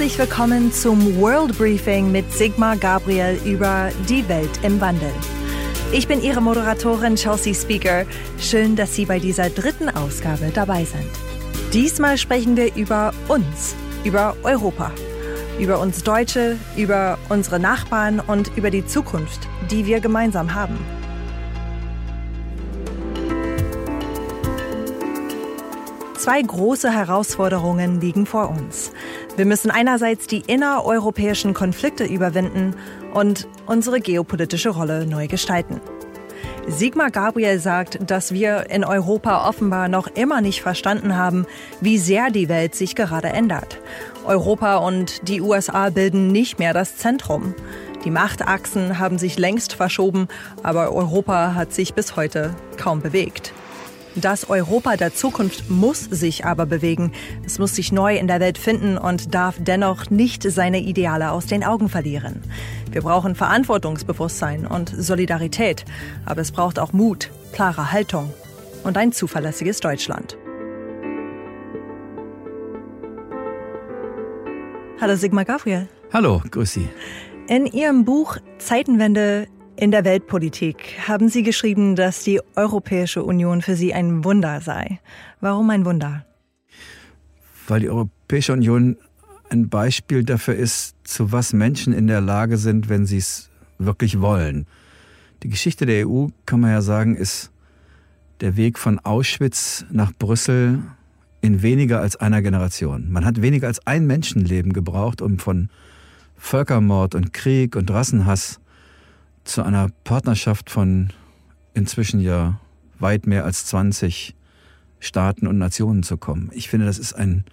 Herzlich willkommen zum World Briefing mit Sigmar Gabriel über die Welt im Wandel. Ich bin Ihre Moderatorin Chelsea Speaker. Schön, dass Sie bei dieser dritten Ausgabe dabei sind. Diesmal sprechen wir über uns, über Europa, über uns Deutsche, über unsere Nachbarn und über die Zukunft, die wir gemeinsam haben. Zwei große Herausforderungen liegen vor uns. Wir müssen einerseits die innereuropäischen Konflikte überwinden und unsere geopolitische Rolle neu gestalten. Sigmar Gabriel sagt, dass wir in Europa offenbar noch immer nicht verstanden haben, wie sehr die Welt sich gerade ändert. Europa und die USA bilden nicht mehr das Zentrum. Die Machtachsen haben sich längst verschoben, aber Europa hat sich bis heute kaum bewegt. Das Europa der Zukunft muss sich aber bewegen. Es muss sich neu in der Welt finden und darf dennoch nicht seine Ideale aus den Augen verlieren. Wir brauchen Verantwortungsbewusstsein und Solidarität, aber es braucht auch Mut, klare Haltung und ein zuverlässiges Deutschland. Hallo Sigmar Gabriel. Hallo, grüß Sie. In Ihrem Buch Zeitenwende in der Weltpolitik haben Sie geschrieben, dass die Europäische Union für Sie ein Wunder sei. Warum ein Wunder? Weil die Europäische Union ein Beispiel dafür ist, zu was Menschen in der Lage sind, wenn sie es wirklich wollen. Die Geschichte der EU, kann man ja sagen, ist der Weg von Auschwitz nach Brüssel in weniger als einer Generation. Man hat weniger als ein Menschenleben gebraucht, um von Völkermord und Krieg und Rassenhass zu einer Partnerschaft von inzwischen ja weit mehr als 20 Staaten und Nationen zu kommen. Ich finde, das ist ein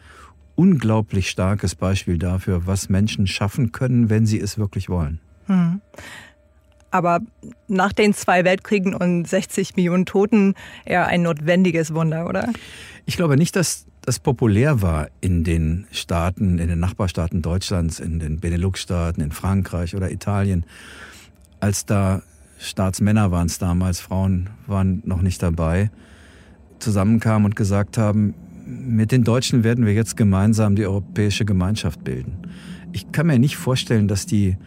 unglaublich starkes Beispiel dafür, was Menschen schaffen können, wenn sie es wirklich wollen. Hm. Aber nach den zwei Weltkriegen und 60 Millionen Toten eher ein notwendiges Wunder, oder? Ich glaube nicht, dass das populär war in den Staaten, in den Nachbarstaaten Deutschlands, in den Benelux-Staaten, in Frankreich oder Italien, als da Staatsmänner waren es damals, Frauen waren noch nicht dabei, zusammenkamen und gesagt haben, mit den Deutschen werden wir jetzt gemeinsam die europäische Gemeinschaft bilden. Ich kann mir nicht vorstellen, dass die,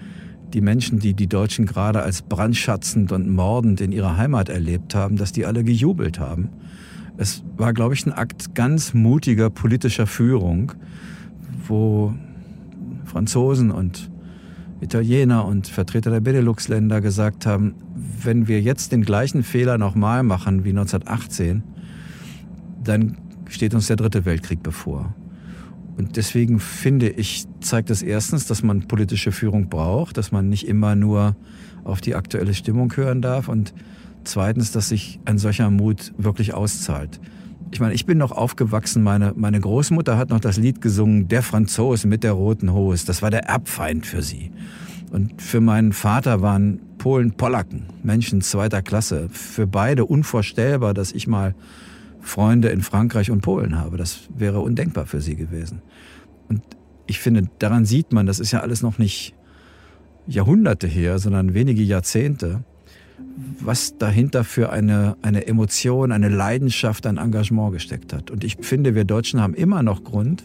die Menschen, die die Deutschen gerade als brandschatzend und mordend in ihrer Heimat erlebt haben, dass die alle gejubelt haben. Es war, glaube ich, ein Akt ganz mutiger politischer Führung, wo Franzosen und Italiener und Vertreter der Benelux-Länder gesagt haben, wenn wir jetzt den gleichen Fehler nochmal machen wie 1918, dann steht uns der dritte Weltkrieg bevor. Und deswegen finde ich, zeigt es erstens, dass man politische Führung braucht, dass man nicht immer nur auf die aktuelle Stimmung hören darf und zweitens, dass sich ein solcher Mut wirklich auszahlt. Ich meine, ich bin noch aufgewachsen, meine, meine Großmutter hat noch das Lied gesungen, Der Franzose mit der roten Hose. Das war der Erbfeind für sie. Und für meinen Vater waren Polen Polacken, Menschen zweiter Klasse. Für beide unvorstellbar, dass ich mal Freunde in Frankreich und Polen habe. Das wäre undenkbar für sie gewesen. Und ich finde, daran sieht man, das ist ja alles noch nicht Jahrhunderte her, sondern wenige Jahrzehnte, was dahinter für eine, eine Emotion, eine Leidenschaft, ein Engagement gesteckt hat. Und ich finde, wir Deutschen haben immer noch Grund,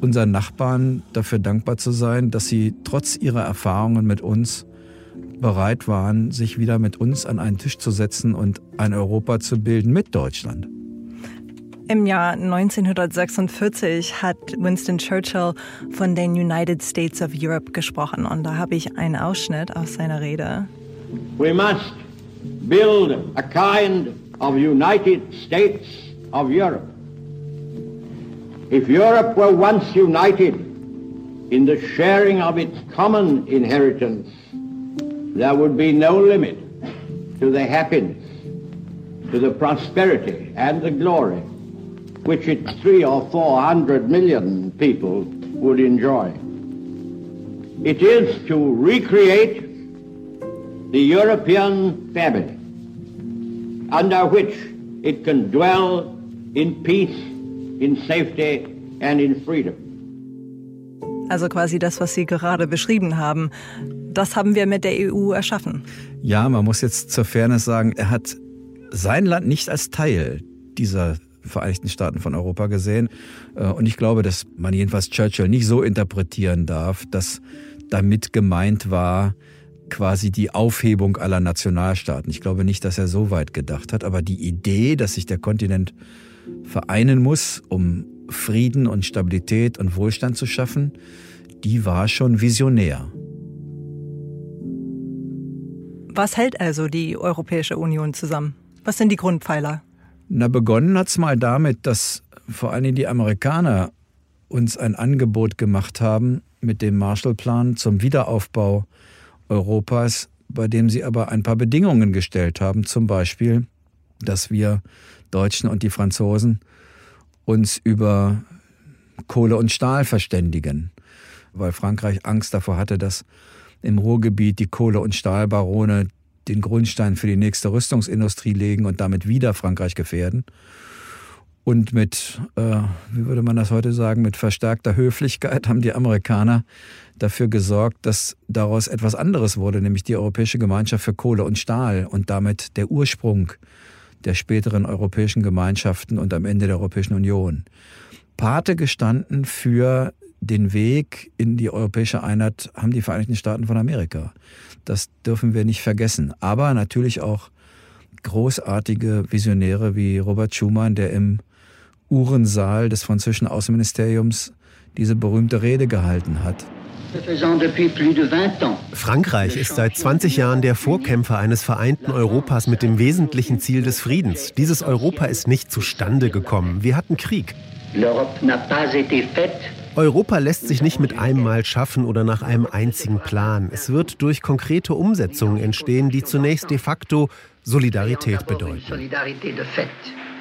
unseren Nachbarn dafür dankbar zu sein, dass sie trotz ihrer Erfahrungen mit uns bereit waren, sich wieder mit uns an einen Tisch zu setzen und ein Europa zu bilden mit Deutschland. Im Jahr 1946 hat Winston Churchill von den United States of Europe gesprochen und da habe ich einen Ausschnitt aus seiner Rede. We must build a kind of United States of Europe. If Europe were once united in the sharing of its common inheritance, there would be no limit to the happiness, to the prosperity and the glory which its three or four hundred million people would enjoy. It is to recreate the European family under which it can dwell in peace, in safety and in freedom. Also quasi das, was Sie gerade beschrieben haben. Das haben wir mit der EU erschaffen. Ja, man muss jetzt zur Fairness sagen, er hat sein Land nicht als Teil dieser Vereinigten Staaten von Europa gesehen. Äh, und ich glaube, dass man jedenfalls Churchill nicht so interpretieren darf, dass damit gemeint war, quasi die Aufhebung aller Nationalstaaten. Ich glaube nicht, dass er so weit gedacht hat, aber die Idee, dass sich der Kontinent vereinen muss, um Frieden und Stabilität und Wohlstand zu schaffen, die war schon visionär. Was hält also die Europäische Union zusammen? Was sind die Grundpfeiler? Na, begonnen hat es mal damit, dass vor allem die Amerikaner uns ein Angebot gemacht haben mit dem Marshallplan zum Wiederaufbau Europas, bei dem sie aber ein paar Bedingungen gestellt haben, zum Beispiel, dass wir Deutschen und die Franzosen uns über Kohle und Stahl verständigen, weil Frankreich Angst davor hatte, dass im Ruhrgebiet die Kohle- und Stahlbarone den Grundstein für die nächste Rüstungsindustrie legen und damit wieder Frankreich gefährden. Und mit, äh, wie würde man das heute sagen, mit verstärkter Höflichkeit haben die Amerikaner dafür gesorgt, dass daraus etwas anderes wurde, nämlich die Europäische Gemeinschaft für Kohle und Stahl und damit der Ursprung der späteren europäischen Gemeinschaften und am Ende der Europäischen Union. Pate gestanden für den Weg in die europäische Einheit haben die Vereinigten Staaten von Amerika. Das dürfen wir nicht vergessen. Aber natürlich auch großartige Visionäre wie Robert Schumann, der im Uhrensaal des französischen Außenministeriums diese berühmte Rede gehalten hat. Frankreich ist seit 20 Jahren der Vorkämpfer eines vereinten Europas mit dem wesentlichen Ziel des Friedens. Dieses Europa ist nicht zustande gekommen. Wir hatten Krieg. Europa lässt sich nicht mit einem Mal schaffen oder nach einem einzigen Plan. Es wird durch konkrete Umsetzungen entstehen, die zunächst de facto Solidarität bedeuten.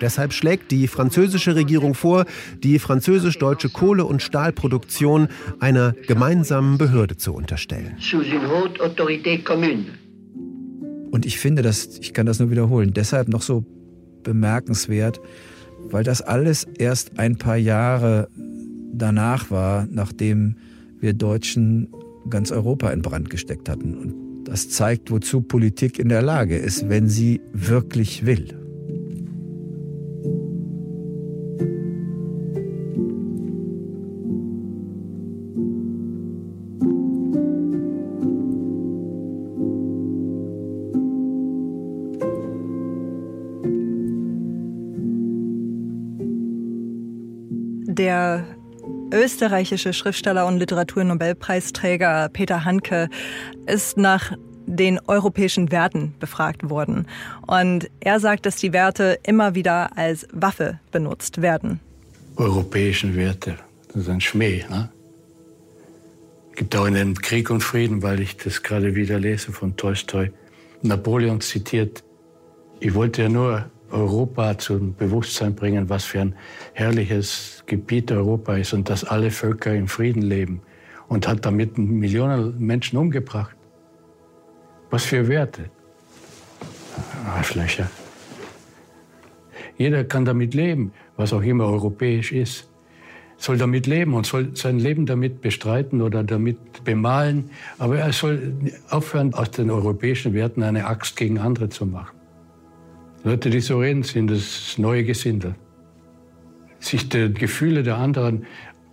Deshalb schlägt die französische Regierung vor, die französisch-deutsche Kohle- und Stahlproduktion einer gemeinsamen Behörde zu unterstellen. Und ich finde, dass, ich kann das nur wiederholen, deshalb noch so bemerkenswert, weil das alles erst ein paar Jahre danach war, nachdem wir Deutschen ganz Europa in Brand gesteckt hatten. Und das zeigt, wozu Politik in der Lage ist, wenn sie wirklich will. Der österreichische Schriftsteller und Literaturnobelpreisträger Peter Handke ist nach den europäischen Werten befragt worden. Und er sagt, dass die Werte immer wieder als Waffe benutzt werden. Europäischen Werte, das ist ein Schmäh. Ne? Gibt auch in den Krieg und Frieden, weil ich das gerade wieder lese von Tolstoi. Napoleon zitiert, ich wollte ja nur Europa zum Bewusstsein bringen, was für ein herrliches Gebiet Europa ist und dass alle Völker in Frieden leben und hat damit Millionen Menschen umgebracht. Was für Werte? Arschlöcher. Jeder kann damit leben, was auch immer europäisch ist. Soll damit leben und soll sein Leben damit bestreiten oder damit bemalen. Aber er soll aufhören, aus den europäischen Werten eine Axt gegen andere zu machen. Leute, die so reden, sind das neue Gesindel. Sich der Gefühle der anderen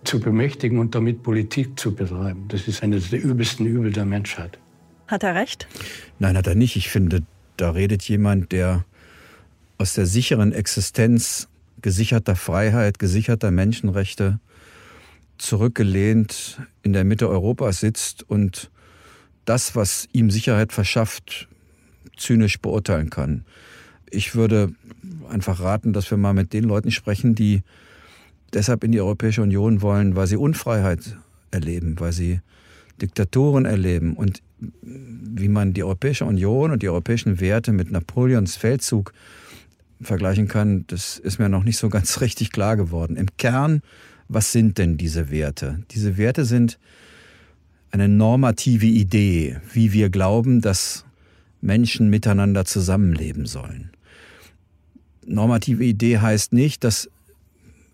zu bemächtigen und damit Politik zu betreiben, das ist eines der übelsten Übel der Menschheit. Hat er recht? Nein, hat er nicht. Ich finde, da redet jemand, der aus der sicheren Existenz gesicherter Freiheit, gesicherter Menschenrechte zurückgelehnt in der Mitte Europas sitzt und das, was ihm Sicherheit verschafft, zynisch beurteilen kann. Ich würde einfach raten, dass wir mal mit den Leuten sprechen, die deshalb in die Europäische Union wollen, weil sie Unfreiheit erleben, weil sie Diktaturen erleben und wie man die Europäische Union und die europäischen Werte mit Napoleons Feldzug vergleichen kann, das ist mir noch nicht so ganz richtig klar geworden. Im Kern, was sind denn diese Werte? Diese Werte sind eine normative Idee, wie wir glauben, dass Menschen miteinander zusammenleben sollen normative Idee heißt nicht, dass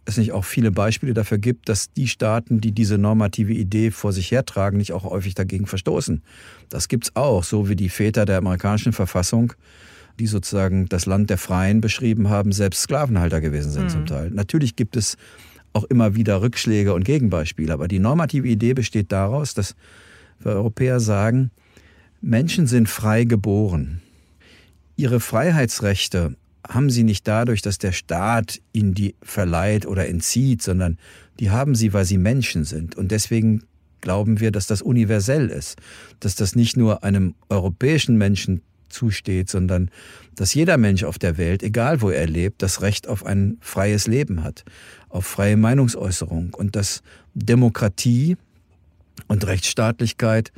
es nicht auch viele Beispiele dafür gibt, dass die Staaten, die diese normative Idee vor sich hertragen, nicht auch häufig dagegen verstoßen. Das gibt's auch, so wie die Väter der amerikanischen Verfassung die sozusagen das Land der Freien beschrieben haben, selbst Sklavenhalter gewesen sind mhm. zum Teil. Natürlich gibt es auch immer wieder Rückschläge und Gegenbeispiele, aber die normative Idee besteht daraus, dass wir Europäer sagen, Menschen sind frei geboren. Ihre Freiheitsrechte haben sie nicht dadurch, dass der Staat ihnen die verleiht oder entzieht, sondern die haben sie, weil sie Menschen sind. Und deswegen glauben wir, dass das universell ist, dass das nicht nur einem europäischen Menschen zusteht, sondern dass jeder Mensch auf der Welt, egal wo er lebt, das Recht auf ein freies Leben hat, auf freie Meinungsäußerung und dass Demokratie und Rechtsstaatlichkeit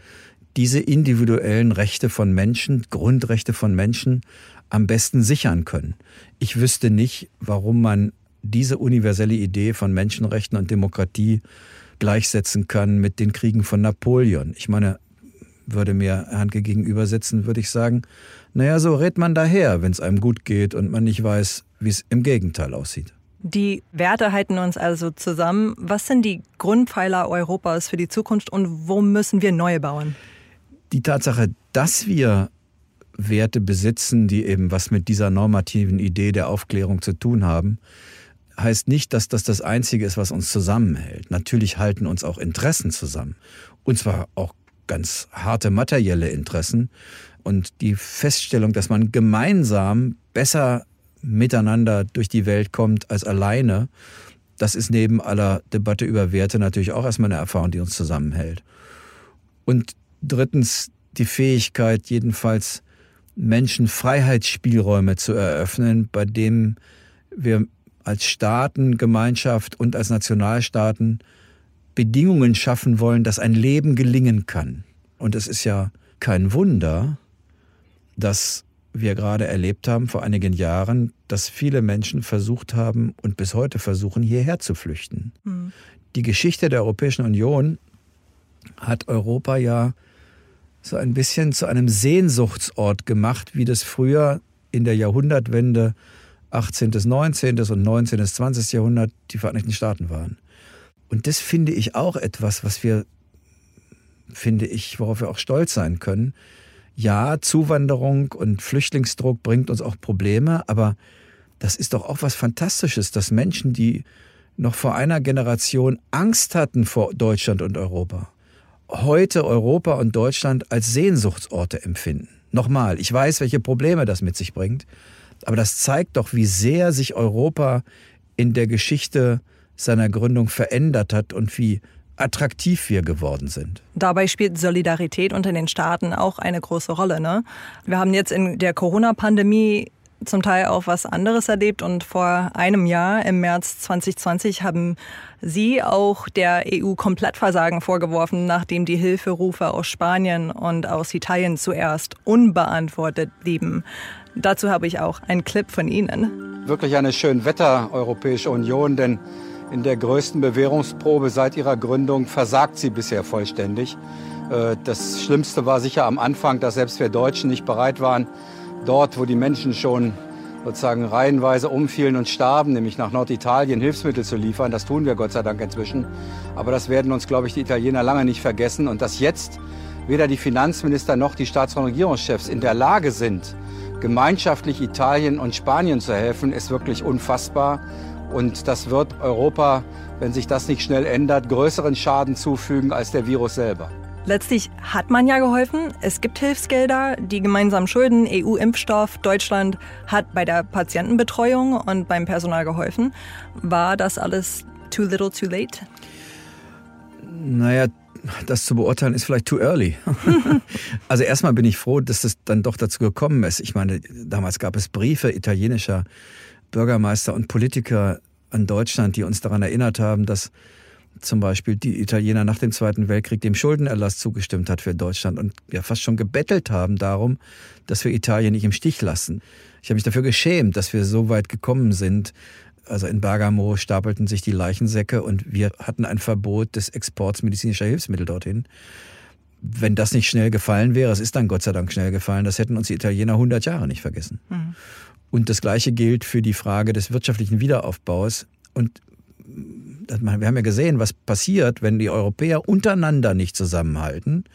diese individuellen Rechte von Menschen, Grundrechte von Menschen am besten sichern können. Ich wüsste nicht, warum man diese universelle Idee von Menschenrechten und Demokratie gleichsetzen kann mit den Kriegen von Napoleon. Ich meine, würde mir Handke gegenübersetzen, würde ich sagen, naja, so redet man daher, wenn es einem gut geht und man nicht weiß, wie es im Gegenteil aussieht. Die Werte halten uns also zusammen. Was sind die Grundpfeiler Europas für die Zukunft und wo müssen wir neue bauen? Die Tatsache, dass wir Werte besitzen, die eben was mit dieser normativen Idee der Aufklärung zu tun haben, heißt nicht, dass das das Einzige ist, was uns zusammenhält. Natürlich halten uns auch Interessen zusammen. Und zwar auch ganz harte materielle Interessen. Und die Feststellung, dass man gemeinsam besser miteinander durch die Welt kommt als alleine, das ist neben aller Debatte über Werte natürlich auch erstmal eine Erfahrung, die uns zusammenhält. Und drittens die Fähigkeit, jedenfalls Menschen Freiheitsspielräume zu eröffnen, bei denen wir als Staaten, Gemeinschaft und als Nationalstaaten Bedingungen schaffen wollen, dass ein Leben gelingen kann. Und es ist ja kein Wunder, dass wir gerade erlebt haben vor einigen Jahren, dass viele Menschen versucht haben und bis heute versuchen, hierher zu flüchten. Mhm. Die Geschichte der Europäischen Union hat Europa ja so ein bisschen zu einem Sehnsuchtsort gemacht, wie das früher in der Jahrhundertwende 18. bis 19. und 19. bis 20. Jahrhundert die Vereinigten Staaten waren. Und das finde ich auch etwas, was wir, finde ich, worauf wir auch stolz sein können. Ja, Zuwanderung und Flüchtlingsdruck bringt uns auch Probleme, aber das ist doch auch was Fantastisches, dass Menschen, die noch vor einer Generation Angst hatten vor Deutschland und Europa, heute Europa und Deutschland als Sehnsuchtsorte empfinden. Nochmal, ich weiß, welche Probleme das mit sich bringt, aber das zeigt doch, wie sehr sich Europa in der Geschichte seiner Gründung verändert hat und wie attraktiv wir geworden sind. Dabei spielt Solidarität unter den Staaten auch eine große Rolle. Ne? Wir haben jetzt in der Corona-Pandemie zum Teil auch was anderes erlebt und vor einem Jahr, im März 2020, haben Sie auch der EU Komplettversagen vorgeworfen, nachdem die Hilferufe aus Spanien und aus Italien zuerst unbeantwortet blieben. Dazu habe ich auch einen Clip von Ihnen. Wirklich eine schön Wetter Europäische Union, denn in der größten Bewährungsprobe seit ihrer Gründung versagt sie bisher vollständig. Äh, das Schlimmste war sicher am Anfang, dass selbst wir Deutschen nicht bereit waren, dort, wo die Menschen schon sozusagen reihenweise umfielen und starben, nämlich nach Norditalien Hilfsmittel zu liefern. Das tun wir Gott sei Dank inzwischen. Aber das werden uns, glaube ich, die Italiener lange nicht vergessen. Und dass jetzt weder die Finanzminister noch die Staats- und Regierungschefs in der Lage sind, gemeinschaftlich Italien und Spanien zu helfen, ist wirklich unfassbar. Und das wird Europa, wenn sich das nicht schnell ändert, größeren Schaden zufügen als der Virus selber. Letztlich hat man ja geholfen. Es gibt Hilfsgelder, die gemeinsamen Schulden, EU-Impfstoff. Deutschland hat bei der Patientenbetreuung und beim Personal geholfen. War das alles too little, too late? Naja, das zu beurteilen ist vielleicht too early. also erstmal bin ich froh, dass es dann doch dazu gekommen ist. Ich meine, damals gab es Briefe italienischer Bürgermeister und Politiker an Deutschland, die uns daran erinnert haben, dass zum Beispiel die Italiener nach dem Zweiten Weltkrieg dem Schuldenerlass zugestimmt hat für Deutschland und ja fast schon gebettelt haben darum, dass wir Italien nicht im Stich lassen. Ich habe mich dafür geschämt, dass wir so weit gekommen sind. Also in Bergamo stapelten sich die Leichensäcke und wir hatten ein Verbot des Exports medizinischer Hilfsmittel dorthin. Wenn das nicht schnell gefallen wäre, es ist dann Gott sei Dank schnell gefallen, das hätten uns die Italiener 100 Jahre nicht vergessen. Mhm. Und das Gleiche gilt für die Frage des wirtschaftlichen Wiederaufbaus. Und wir haben ja gesehen, was passiert, wenn die Europäer untereinander nicht zusammenhalten.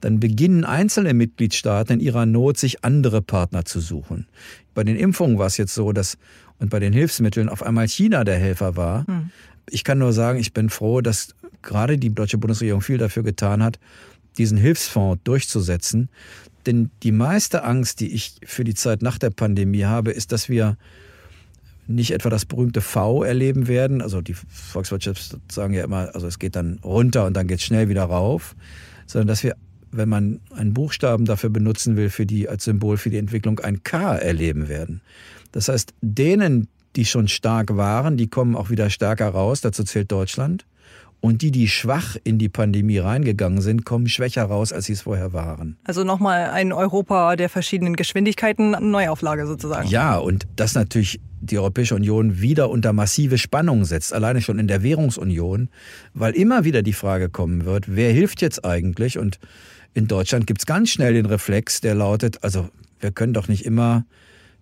dann beginnen einzelne Mitgliedstaaten in ihrer Not, sich andere Partner zu suchen. Bei den Impfungen war es jetzt so, dass und bei den Hilfsmitteln auf einmal China der Helfer war. Hm. Ich kann nur sagen, ich bin froh, dass gerade die deutsche Bundesregierung viel dafür getan hat, diesen Hilfsfonds durchzusetzen. Denn die meiste Angst, die ich für die Zeit nach der Pandemie habe, ist, dass wir nicht etwa das berühmte V erleben werden. Also die Volkswirtschaft sagen ja immer, also es geht dann runter und dann geht es schnell wieder rauf, sondern dass wir, wenn man einen Buchstaben dafür benutzen will, für die, als Symbol für die Entwicklung, ein K erleben werden. Das heißt, denen, die schon stark waren, die kommen auch wieder stärker raus, dazu zählt Deutschland. Und die, die schwach in die Pandemie reingegangen sind, kommen schwächer raus, als sie es vorher waren. Also nochmal ein Europa der verschiedenen Geschwindigkeiten, Neuauflage sozusagen. Ja, und das natürlich die Europäische Union wieder unter massive Spannung setzt, alleine schon in der Währungsunion, weil immer wieder die Frage kommen wird, wer hilft jetzt eigentlich? Und in Deutschland gibt es ganz schnell den Reflex, der lautet, also wir können doch nicht immer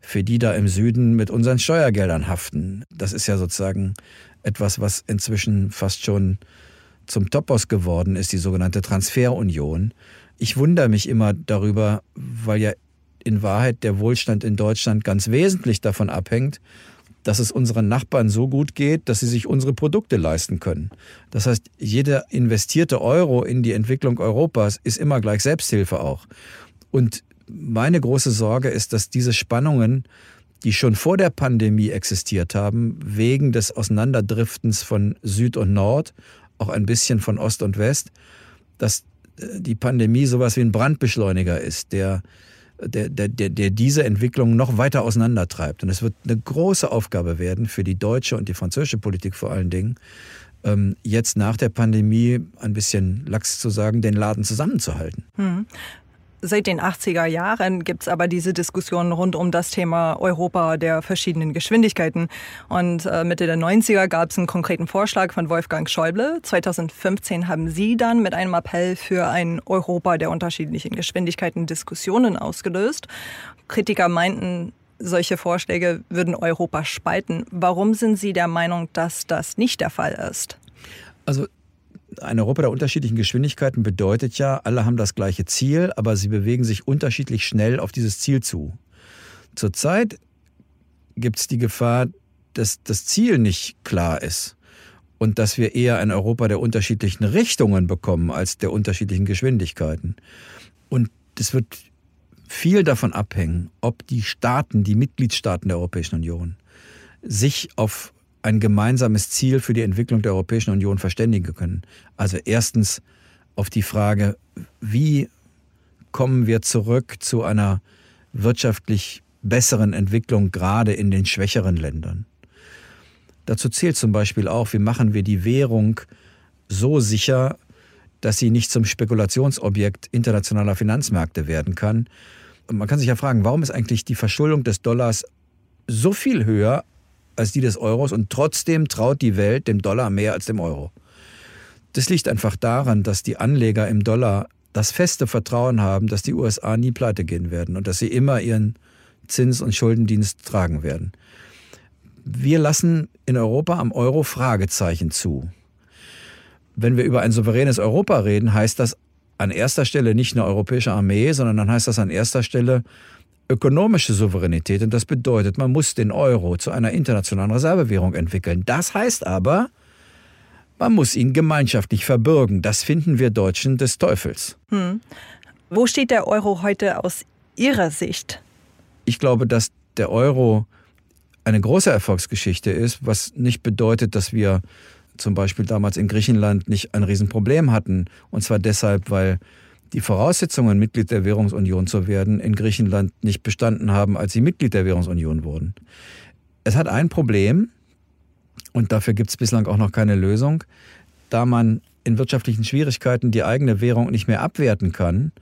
für die da im Süden mit unseren Steuergeldern haften. Das ist ja sozusagen etwas, was inzwischen fast schon zum Topos geworden ist, die sogenannte Transferunion. Ich wundere mich immer darüber, weil ja in Wahrheit der Wohlstand in Deutschland ganz wesentlich davon abhängt, dass es unseren Nachbarn so gut geht, dass sie sich unsere Produkte leisten können. Das heißt, jeder investierte Euro in die Entwicklung Europas ist immer gleich Selbsthilfe auch. Und meine große Sorge ist, dass diese Spannungen die schon vor der Pandemie existiert haben, wegen des Auseinanderdriftens von Süd und Nord, auch ein bisschen von Ost und West, dass äh, die Pandemie sowas wie ein Brandbeschleuniger ist, der, der, der, der diese Entwicklung noch weiter auseinandertreibt. Und es wird eine große Aufgabe werden für die deutsche und die französische Politik vor allen Dingen, ähm, jetzt nach der Pandemie ein bisschen lax zu sagen, den Laden zusammenzuhalten. Hm. Seit den 80er Jahren gibt es aber diese Diskussion rund um das Thema Europa der verschiedenen Geschwindigkeiten. Und äh, Mitte der 90er gab es einen konkreten Vorschlag von Wolfgang Schäuble. 2015 haben Sie dann mit einem Appell für ein Europa der unterschiedlichen Geschwindigkeiten Diskussionen ausgelöst. Kritiker meinten, solche Vorschläge würden Europa spalten. Warum sind Sie der Meinung, dass das nicht der Fall ist? Also ein Europa der unterschiedlichen Geschwindigkeiten bedeutet ja, alle haben das gleiche Ziel, aber sie bewegen sich unterschiedlich schnell auf dieses Ziel zu. Zurzeit gibt es die Gefahr, dass das Ziel nicht klar ist und dass wir eher ein Europa der unterschiedlichen Richtungen bekommen als der unterschiedlichen Geschwindigkeiten. Und es wird viel davon abhängen, ob die Staaten, die Mitgliedstaaten der Europäischen Union, sich auf ein gemeinsames Ziel für die Entwicklung der Europäischen Union verständigen können. Also erstens auf die Frage, wie kommen wir zurück zu einer wirtschaftlich besseren Entwicklung gerade in den schwächeren Ländern. Dazu zählt zum Beispiel auch, wie machen wir die Währung so sicher, dass sie nicht zum Spekulationsobjekt internationaler Finanzmärkte werden kann. Und man kann sich ja fragen, warum ist eigentlich die Verschuldung des Dollars so viel höher als die des Euros und trotzdem traut die Welt dem Dollar mehr als dem Euro. Das liegt einfach daran, dass die Anleger im Dollar das feste Vertrauen haben, dass die USA nie pleite gehen werden und dass sie immer ihren Zins- und Schuldendienst tragen werden. Wir lassen in Europa am Euro Fragezeichen zu. Wenn wir über ein souveränes Europa reden, heißt das an erster Stelle nicht eine europäische Armee, sondern dann heißt das an erster Stelle ökonomische Souveränität. Und das bedeutet, man muss den Euro zu einer internationalen Reservewährung entwickeln. Das heißt aber, man muss ihn gemeinschaftlich verbürgen. Das finden wir Deutschen des Teufels. Hm. Wo steht der Euro heute aus Ihrer Sicht? Ich glaube, dass der Euro eine große Erfolgsgeschichte ist, was nicht bedeutet, dass wir zum Beispiel damals in Griechenland nicht ein Riesenproblem hatten. Und zwar deshalb, weil die Voraussetzungen, Mitglied der Währungsunion zu werden, in Griechenland nicht bestanden haben, als sie Mitglied der Währungsunion wurden. Es hat ein Problem, und dafür gibt es bislang auch noch keine Lösung, da man in wirtschaftlichen Schwierigkeiten die eigene Währung nicht mehr abwerten kann,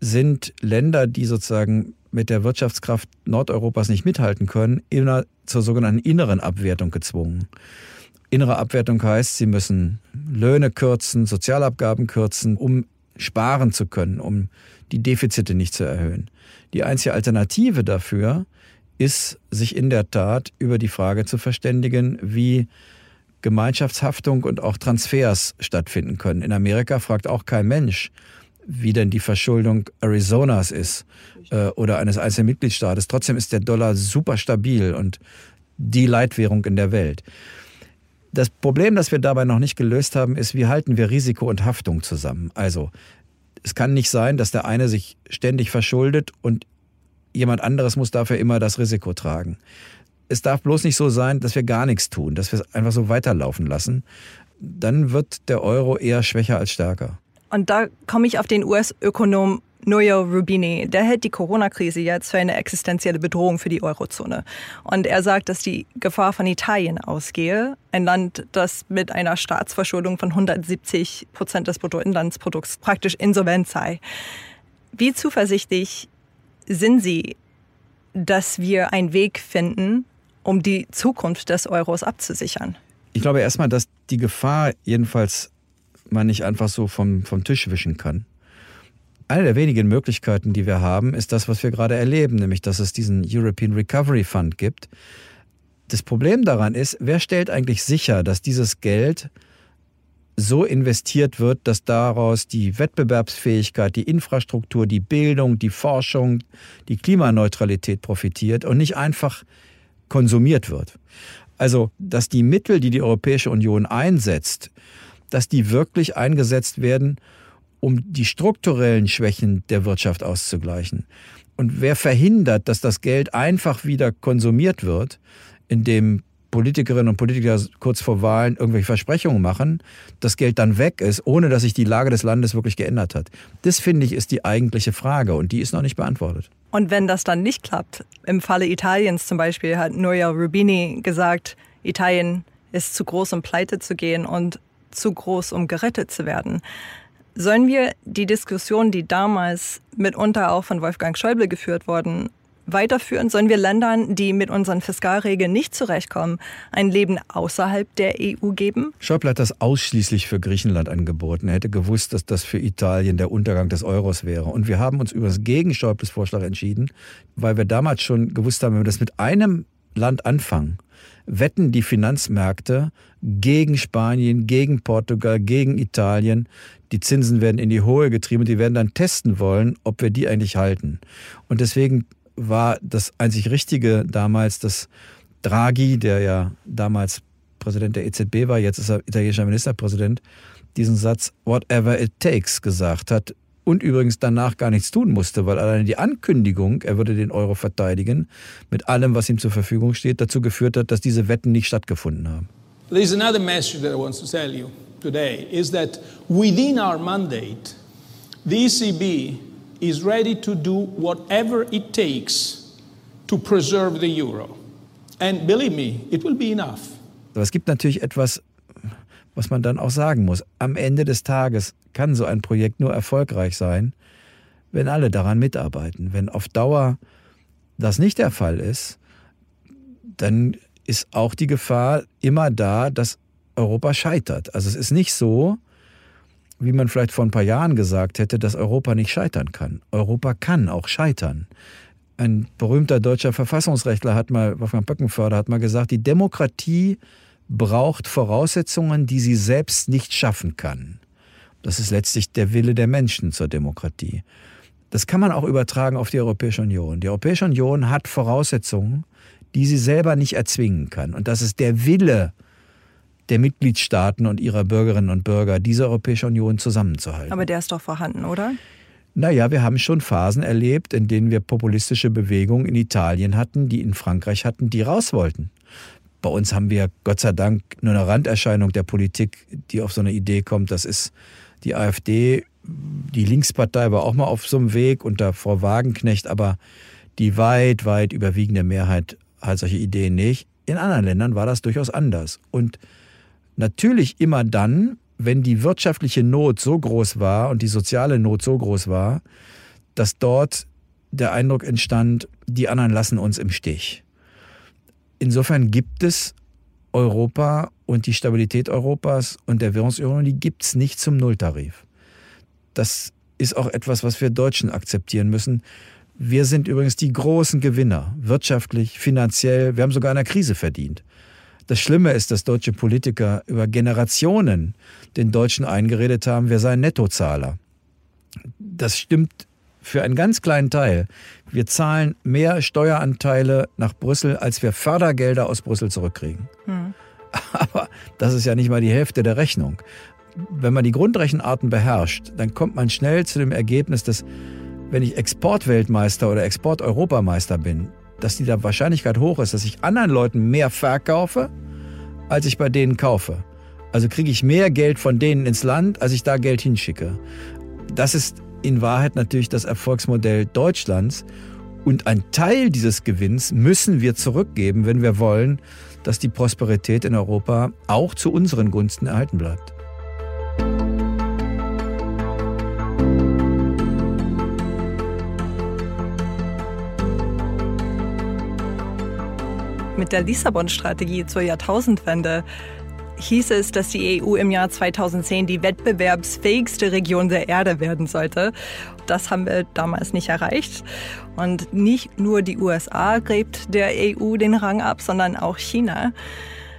sind Länder, die sozusagen mit der Wirtschaftskraft Nordeuropas nicht mithalten können, immer zur sogenannten inneren Abwertung gezwungen. Innere Abwertung heißt, sie müssen Löhne kürzen, Sozialabgaben kürzen, um sparen zu können, um die Defizite nicht zu erhöhen. Die einzige Alternative dafür ist, sich in der Tat über die Frage zu verständigen, wie Gemeinschaftshaftung und auch Transfers stattfinden können. In Amerika fragt auch kein Mensch, wie denn die Verschuldung Arizonas ist äh, oder eines einzelnen Mitgliedstaates. Trotzdem ist der Dollar super stabil und die Leitwährung in der Welt. Das Problem, das wir dabei noch nicht gelöst haben, ist, wie halten wir Risiko und Haftung zusammen? Also, es kann nicht sein, dass der eine sich ständig verschuldet und jemand anderes muss dafür immer das Risiko tragen. Es darf bloß nicht so sein, dass wir gar nichts tun, dass wir es einfach so weiterlaufen lassen. Dann wird der Euro eher schwächer als stärker. Und da komme ich auf den US-Ökonom Noyo Rubini, der hält die Corona-Krise jetzt für eine existenzielle Bedrohung für die Eurozone. Und er sagt, dass die Gefahr von Italien ausgehe, ein Land, das mit einer Staatsverschuldung von 170 Prozent des Bruttoinlandsprodukts praktisch insolvent sei. Wie zuversichtlich sind Sie, dass wir einen Weg finden, um die Zukunft des Euros abzusichern? Ich glaube erstmal, dass die Gefahr jedenfalls man nicht einfach so vom, vom Tisch wischen kann. Eine der wenigen Möglichkeiten, die wir haben, ist das, was wir gerade erleben, nämlich dass es diesen European Recovery Fund gibt. Das Problem daran ist, wer stellt eigentlich sicher, dass dieses Geld so investiert wird, dass daraus die Wettbewerbsfähigkeit, die Infrastruktur, die Bildung, die Forschung, die Klimaneutralität profitiert und nicht einfach konsumiert wird. Also, dass die Mittel, die die Europäische Union einsetzt, dass die wirklich eingesetzt werden, um die strukturellen Schwächen der Wirtschaft auszugleichen. Und wer verhindert, dass das Geld einfach wieder konsumiert wird, indem Politikerinnen und Politiker kurz vor Wahlen irgendwelche Versprechungen machen, das Geld dann weg ist, ohne dass sich die Lage des Landes wirklich geändert hat. Das finde ich ist die eigentliche Frage und die ist noch nicht beantwortet. Und wenn das dann nicht klappt, im Falle Italiens zum Beispiel hat Noia Rubini gesagt, Italien ist zu groß, um pleite zu gehen und zu groß, um gerettet zu werden. Sollen wir die Diskussion, die damals mitunter auch von Wolfgang Schäuble geführt wurden, weiterführen? Sollen wir Ländern, die mit unseren Fiskalregeln nicht zurechtkommen, ein Leben außerhalb der EU geben? Schäuble hat das ausschließlich für Griechenland angeboten. Er hätte gewusst, dass das für Italien der Untergang des Euros wäre. Und wir haben uns übrigens gegen Schäubles Vorschlag entschieden, weil wir damals schon gewusst haben, wenn wir das mit einem Land anfangen, wetten die Finanzmärkte gegen Spanien, gegen Portugal, gegen Italien. Die Zinsen werden in die Hohe getrieben und die werden dann testen wollen, ob wir die eigentlich halten. Und deswegen war das einzig Richtige damals, dass Draghi, der ja damals Präsident der EZB war, jetzt ist er italienischer Ministerpräsident, diesen Satz Whatever it takes gesagt hat und übrigens danach gar nichts tun musste, weil alleine die Ankündigung, er würde den Euro verteidigen, mit allem, was ihm zur Verfügung steht, dazu geführt hat, dass diese Wetten nicht stattgefunden haben. There's another message that I want to tell you today is that within our mandate, the ECB is ready to do whatever it takes to preserve the euro. And believe me, it will be enough. Es gibt natürlich etwas, was man dann auch sagen muss. Am Ende des Tages kann so ein Projekt nur erfolgreich sein, wenn alle daran mitarbeiten. Wenn auf Dauer das nicht der Fall ist, dann ist auch die Gefahr immer da, dass Europa scheitert. Also es ist nicht so, wie man vielleicht vor ein paar Jahren gesagt hätte, dass Europa nicht scheitern kann. Europa kann auch scheitern. Ein berühmter deutscher Verfassungsrechtler hat mal, Wolfgang Böckenförder hat mal gesagt, die Demokratie braucht Voraussetzungen, die sie selbst nicht schaffen kann. Das ist letztlich der Wille der Menschen zur Demokratie. Das kann man auch übertragen auf die Europäische Union. Die Europäische Union hat Voraussetzungen, die sie selber nicht erzwingen kann. Und das ist der Wille der Mitgliedstaaten und ihrer Bürgerinnen und Bürger, diese Europäische Union zusammenzuhalten. Aber der ist doch vorhanden, oder? Naja, wir haben schon Phasen erlebt, in denen wir populistische Bewegungen in Italien hatten, die in Frankreich hatten, die raus wollten. Bei uns haben wir Gott sei Dank nur eine Randerscheinung der Politik, die auf so eine Idee kommt. Das ist die AfD. Die Linkspartei war auch mal auf so einem Weg unter Frau Wagenknecht, aber die weit, weit überwiegende Mehrheit hat solche Ideen nicht. In anderen Ländern war das durchaus anders. Und natürlich immer dann, wenn die wirtschaftliche Not so groß war und die soziale Not so groß war, dass dort der Eindruck entstand, die anderen lassen uns im Stich. Insofern gibt es Europa und die Stabilität Europas und der Währungsunion, die gibt es nicht zum Nulltarif. Das ist auch etwas, was wir Deutschen akzeptieren müssen. Wir sind übrigens die großen Gewinner, wirtschaftlich, finanziell. Wir haben sogar in der Krise verdient. Das Schlimme ist, dass deutsche Politiker über Generationen den Deutschen eingeredet haben, wir seien Nettozahler. Das stimmt für einen ganz kleinen Teil. Wir zahlen mehr Steueranteile nach Brüssel, als wir Fördergelder aus Brüssel zurückkriegen. Hm. Aber das ist ja nicht mal die Hälfte der Rechnung. Wenn man die Grundrechenarten beherrscht, dann kommt man schnell zu dem Ergebnis, dass wenn ich Exportweltmeister oder Exporteuropameister bin, dass die Wahrscheinlichkeit hoch ist, dass ich anderen Leuten mehr verkaufe, als ich bei denen kaufe. Also kriege ich mehr Geld von denen ins Land, als ich da Geld hinschicke. Das ist in Wahrheit natürlich das Erfolgsmodell Deutschlands. Und ein Teil dieses Gewinns müssen wir zurückgeben, wenn wir wollen, dass die Prosperität in Europa auch zu unseren Gunsten erhalten bleibt. Mit der Lissabon-Strategie zur Jahrtausendwende hieß es, dass die EU im Jahr 2010 die wettbewerbsfähigste Region der Erde werden sollte. Das haben wir damals nicht erreicht. Und nicht nur die USA gräbt der EU den Rang ab, sondern auch China.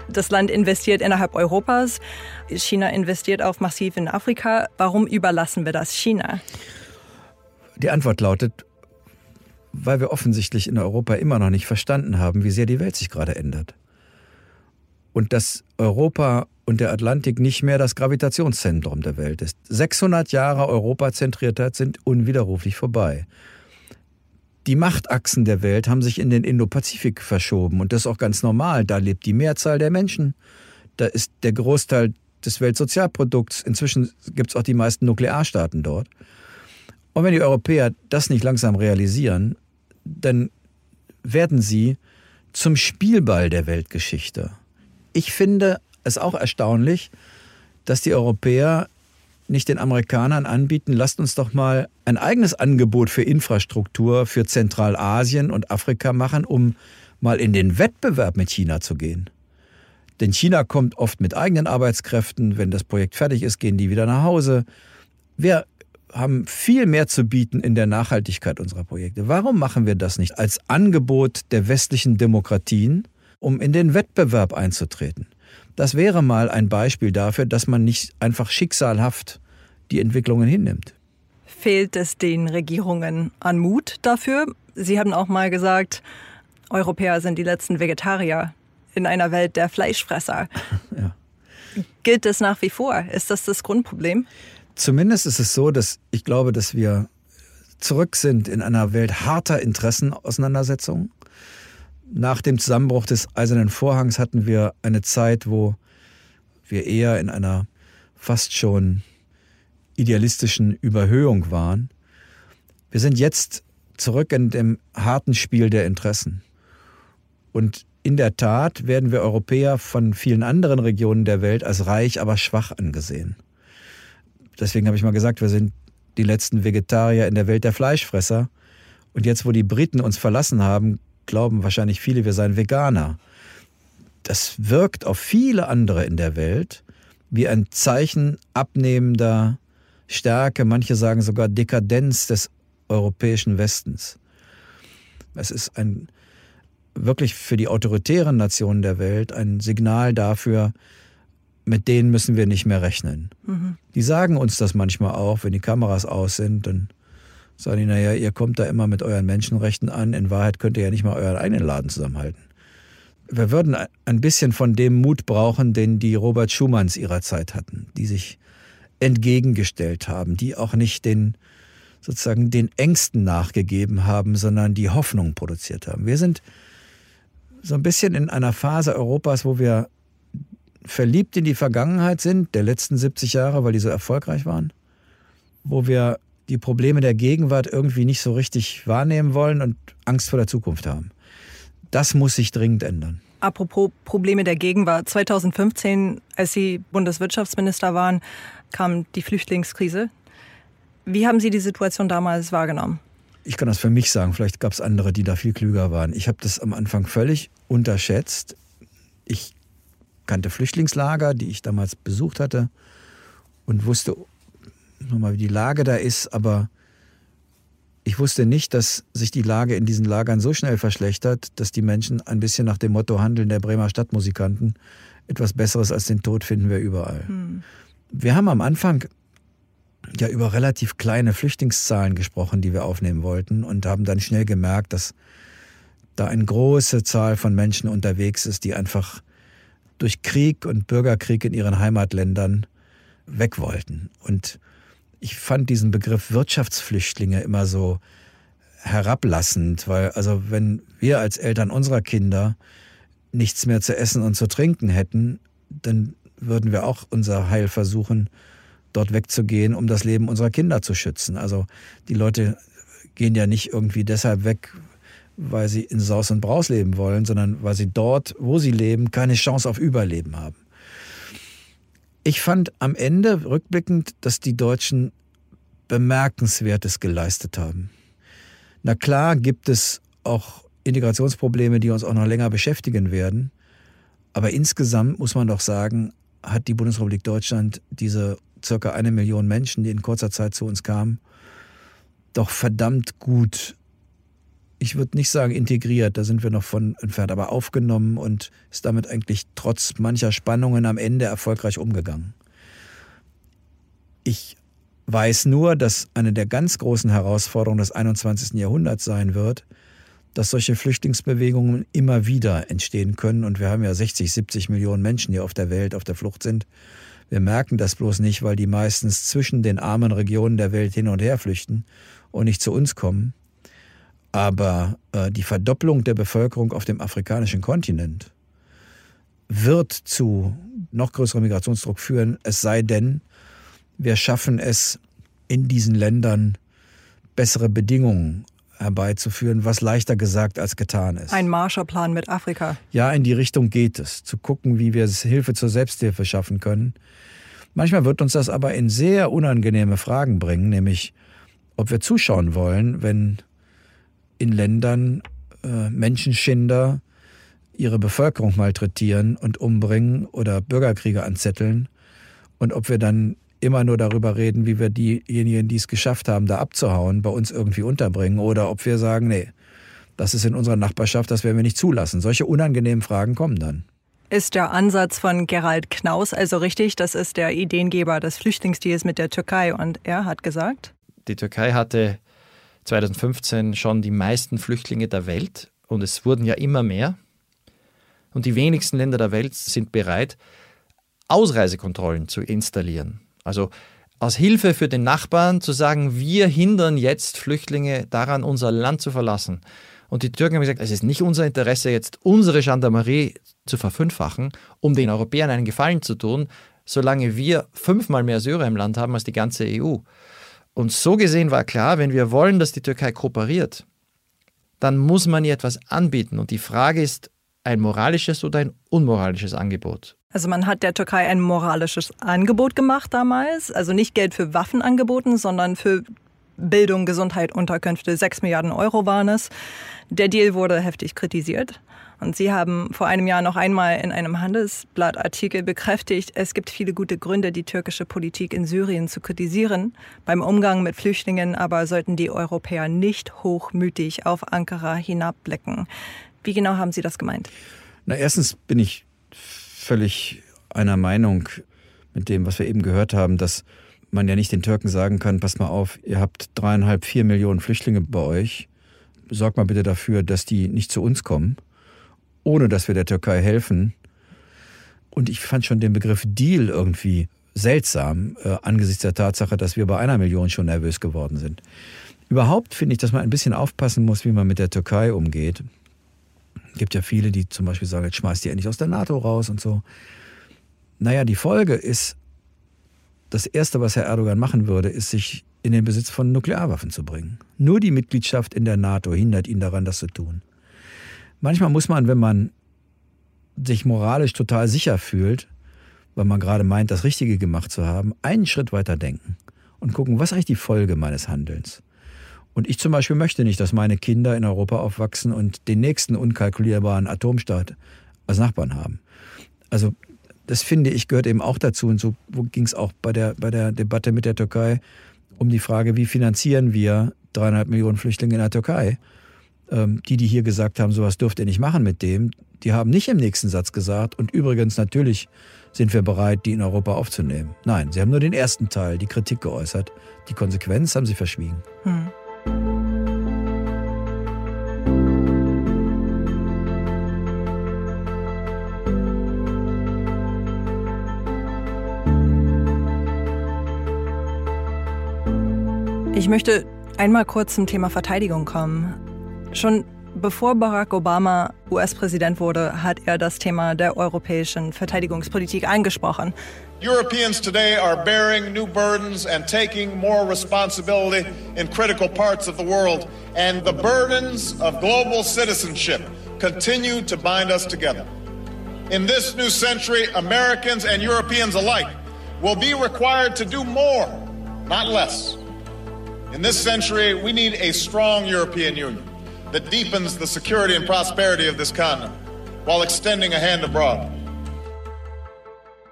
Das Land investiert innerhalb Europas. China investiert auch massiv in Afrika. Warum überlassen wir das China? Die Antwort lautet, weil wir offensichtlich in Europa immer noch nicht verstanden haben, wie sehr die Welt sich gerade ändert. Und dass Europa und der Atlantik nicht mehr das Gravitationszentrum der Welt ist. 600 Jahre Europazentriertheit sind unwiderruflich vorbei. Die Machtachsen der Welt haben sich in den Indopazifik verschoben und das ist auch ganz normal. Da lebt die Mehrzahl der Menschen. Da ist der Großteil des Weltsozialprodukts. Inzwischen gibt es auch die meisten Nuklearstaaten dort. Und wenn die Europäer das nicht langsam realisieren, dann werden sie zum Spielball der Weltgeschichte. Ich finde es auch erstaunlich, dass die Europäer nicht den Amerikanern anbieten, lasst uns doch mal ein eigenes Angebot für Infrastruktur für Zentralasien und Afrika machen, um mal in den Wettbewerb mit China zu gehen. Denn China kommt oft mit eigenen Arbeitskräften, wenn das Projekt fertig ist, gehen die wieder nach Hause. Wir haben viel mehr zu bieten in der Nachhaltigkeit unserer Projekte. Warum machen wir das nicht als Angebot der westlichen Demokratien, um in den Wettbewerb einzutreten? Das wäre mal ein Beispiel dafür, dass man nicht einfach schicksalhaft die Entwicklungen hinnimmt. Fehlt es den Regierungen an Mut dafür? Sie haben auch mal gesagt, Europäer sind die letzten Vegetarier in einer Welt der Fleischfresser. Ja. Gilt das nach wie vor? Ist das das Grundproblem? Zumindest ist es so, dass ich glaube, dass wir zurück sind in einer Welt harter Interessenauseinandersetzungen. Nach dem Zusammenbruch des Eisernen Vorhangs hatten wir eine Zeit, wo wir eher in einer fast schon idealistischen Überhöhung waren. Wir sind jetzt zurück in dem harten Spiel der Interessen. Und in der Tat werden wir Europäer von vielen anderen Regionen der Welt als reich, aber schwach angesehen. Deswegen habe ich mal gesagt, wir sind die letzten Vegetarier in der Welt der Fleischfresser. Und jetzt, wo die Briten uns verlassen haben, glauben wahrscheinlich viele, wir seien Veganer. Das wirkt auf viele andere in der Welt wie ein Zeichen abnehmender Stärke, manche sagen sogar Dekadenz des europäischen Westens. Es ist ein wirklich für die autoritären Nationen der Welt ein Signal dafür, mit denen müssen wir nicht mehr rechnen. Mhm. Die sagen uns das manchmal auch, wenn die Kameras aus sind, dann sagen die, naja, ihr kommt da immer mit euren Menschenrechten an, in Wahrheit könnt ihr ja nicht mal euren eigenen Laden zusammenhalten. Wir würden ein bisschen von dem Mut brauchen, den die Robert Schumanns ihrer Zeit hatten, die sich entgegengestellt haben, die auch nicht den sozusagen den Ängsten nachgegeben haben, sondern die Hoffnung produziert haben. Wir sind so ein bisschen in einer Phase Europas, wo wir verliebt in die Vergangenheit sind, der letzten 70 Jahre, weil die so erfolgreich waren, wo wir die Probleme der Gegenwart irgendwie nicht so richtig wahrnehmen wollen und Angst vor der Zukunft haben. Das muss sich dringend ändern. Apropos Probleme der Gegenwart. 2015, als Sie Bundeswirtschaftsminister waren, kam die Flüchtlingskrise. Wie haben Sie die Situation damals wahrgenommen? Ich kann das für mich sagen, vielleicht gab es andere, die da viel klüger waren. Ich habe das am Anfang völlig unterschätzt. Ich kannte Flüchtlingslager, die ich damals besucht hatte und wusste nochmal, wie die Lage da ist, aber ich wusste nicht, dass sich die Lage in diesen Lagern so schnell verschlechtert, dass die Menschen ein bisschen nach dem Motto handeln der Bremer Stadtmusikanten, etwas Besseres als den Tod finden wir überall. Hm. Wir haben am Anfang ja über relativ kleine Flüchtlingszahlen gesprochen, die wir aufnehmen wollten und haben dann schnell gemerkt, dass da eine große Zahl von Menschen unterwegs ist, die einfach durch Krieg und Bürgerkrieg in ihren Heimatländern weg wollten. Und ich fand diesen Begriff Wirtschaftsflüchtlinge immer so herablassend, weil also wenn wir als Eltern unserer Kinder nichts mehr zu essen und zu trinken hätten, dann würden wir auch unser Heil versuchen, dort wegzugehen, um das Leben unserer Kinder zu schützen. Also die Leute gehen ja nicht irgendwie deshalb weg, weil sie in Saus und Braus leben wollen, sondern weil sie dort, wo sie leben, keine Chance auf Überleben haben. Ich fand am Ende rückblickend, dass die Deutschen Bemerkenswertes geleistet haben. Na klar gibt es auch Integrationsprobleme, die uns auch noch länger beschäftigen werden. Aber insgesamt muss man doch sagen, hat die Bundesrepublik Deutschland diese circa eine Million Menschen, die in kurzer Zeit zu uns kamen, doch verdammt gut, ich würde nicht sagen integriert, da sind wir noch von entfernt, aber aufgenommen und ist damit eigentlich trotz mancher Spannungen am Ende erfolgreich umgegangen. Ich weiß nur, dass eine der ganz großen Herausforderungen des 21. Jahrhunderts sein wird, dass solche Flüchtlingsbewegungen immer wieder entstehen können. Und wir haben ja 60, 70 Millionen Menschen hier auf der Welt auf der Flucht sind. Wir merken das bloß nicht, weil die meistens zwischen den armen Regionen der Welt hin und her flüchten und nicht zu uns kommen. Aber äh, die Verdopplung der Bevölkerung auf dem afrikanischen Kontinent wird zu noch größerem Migrationsdruck führen, es sei denn, wir schaffen es in diesen Ländern bessere Bedingungen herbeizuführen, was leichter gesagt als getan ist. Ein Marshallplan mit Afrika. Ja, in die Richtung geht es. Zu gucken, wie wir Hilfe zur Selbsthilfe schaffen können. Manchmal wird uns das aber in sehr unangenehme Fragen bringen, nämlich ob wir zuschauen wollen, wenn in Ländern äh, Menschenschinder ihre Bevölkerung malträtieren und umbringen oder Bürgerkriege anzetteln und ob wir dann immer nur darüber reden, wie wir diejenigen, die es geschafft haben, da abzuhauen, bei uns irgendwie unterbringen oder ob wir sagen, nee, das ist in unserer Nachbarschaft, das werden wir nicht zulassen. Solche unangenehmen Fragen kommen dann. Ist der Ansatz von Gerald Knaus also richtig? Das ist der Ideengeber des Flüchtlingsdeals mit der Türkei und er hat gesagt, die Türkei hatte 2015 schon die meisten Flüchtlinge der Welt und es wurden ja immer mehr. Und die wenigsten Länder der Welt sind bereit, Ausreisekontrollen zu installieren. Also aus Hilfe für den Nachbarn zu sagen, wir hindern jetzt Flüchtlinge daran, unser Land zu verlassen. Und die Türken haben gesagt, es ist nicht unser Interesse, jetzt unsere Gendarmerie zu verfünffachen, um den Europäern einen Gefallen zu tun, solange wir fünfmal mehr Syrer im Land haben als die ganze EU. Und so gesehen war klar, wenn wir wollen, dass die Türkei kooperiert, dann muss man ihr etwas anbieten. Und die Frage ist, ein moralisches oder ein unmoralisches Angebot. Also man hat der Türkei ein moralisches Angebot gemacht damals, also nicht Geld für Waffen angeboten, sondern für Bildung, Gesundheit, Unterkünfte. Sechs Milliarden Euro waren es. Der Deal wurde heftig kritisiert. Und Sie haben vor einem Jahr noch einmal in einem Handelsblattartikel bekräftigt, es gibt viele gute Gründe, die türkische Politik in Syrien zu kritisieren. Beim Umgang mit Flüchtlingen aber sollten die Europäer nicht hochmütig auf Ankara hinabblicken. Wie genau haben Sie das gemeint? Na, erstens bin ich völlig einer Meinung mit dem, was wir eben gehört haben, dass man ja nicht den Türken sagen kann, passt mal auf, ihr habt dreieinhalb, vier Millionen Flüchtlinge bei euch, sorgt mal bitte dafür, dass die nicht zu uns kommen, ohne dass wir der Türkei helfen. Und ich fand schon den Begriff Deal irgendwie seltsam, äh, angesichts der Tatsache, dass wir bei einer Million schon nervös geworden sind. Überhaupt finde ich, dass man ein bisschen aufpassen muss, wie man mit der Türkei umgeht. Es gibt ja viele, die zum Beispiel sagen, jetzt schmeißt die endlich aus der NATO raus und so. Naja, die Folge ist, das Erste, was Herr Erdogan machen würde, ist, sich in den Besitz von Nuklearwaffen zu bringen. Nur die Mitgliedschaft in der NATO hindert ihn daran, das zu tun. Manchmal muss man, wenn man sich moralisch total sicher fühlt, weil man gerade meint, das Richtige gemacht zu haben, einen Schritt weiter denken und gucken, was ist eigentlich die Folge meines Handelns? Und ich zum Beispiel möchte nicht, dass meine Kinder in Europa aufwachsen und den nächsten unkalkulierbaren Atomstaat als Nachbarn haben. Also das finde ich gehört eben auch dazu. Und so ging es auch bei der, bei der Debatte mit der Türkei um die Frage, wie finanzieren wir dreieinhalb Millionen Flüchtlinge in der Türkei? Ähm, die, die hier gesagt haben, sowas dürft ihr nicht machen mit dem, die haben nicht im nächsten Satz gesagt, und übrigens natürlich sind wir bereit, die in Europa aufzunehmen. Nein, sie haben nur den ersten Teil, die Kritik geäußert. Die Konsequenz haben sie verschwiegen. Hm. Ich möchte einmal kurz zum Thema Verteidigung kommen. Schon bevor Barack Obama US-Präsident wurde, hat er das Thema der europäischen Verteidigungspolitik angesprochen. Europeans today are bearing new burdens and taking more responsibility in critical parts of the world. And the burdens of global citizenship continue to bind us together. In this new century, Americans and Europeans alike will be required to do more, not less. In this century, we need a strong European Union that deepens the security and prosperity of this continent while extending a hand abroad.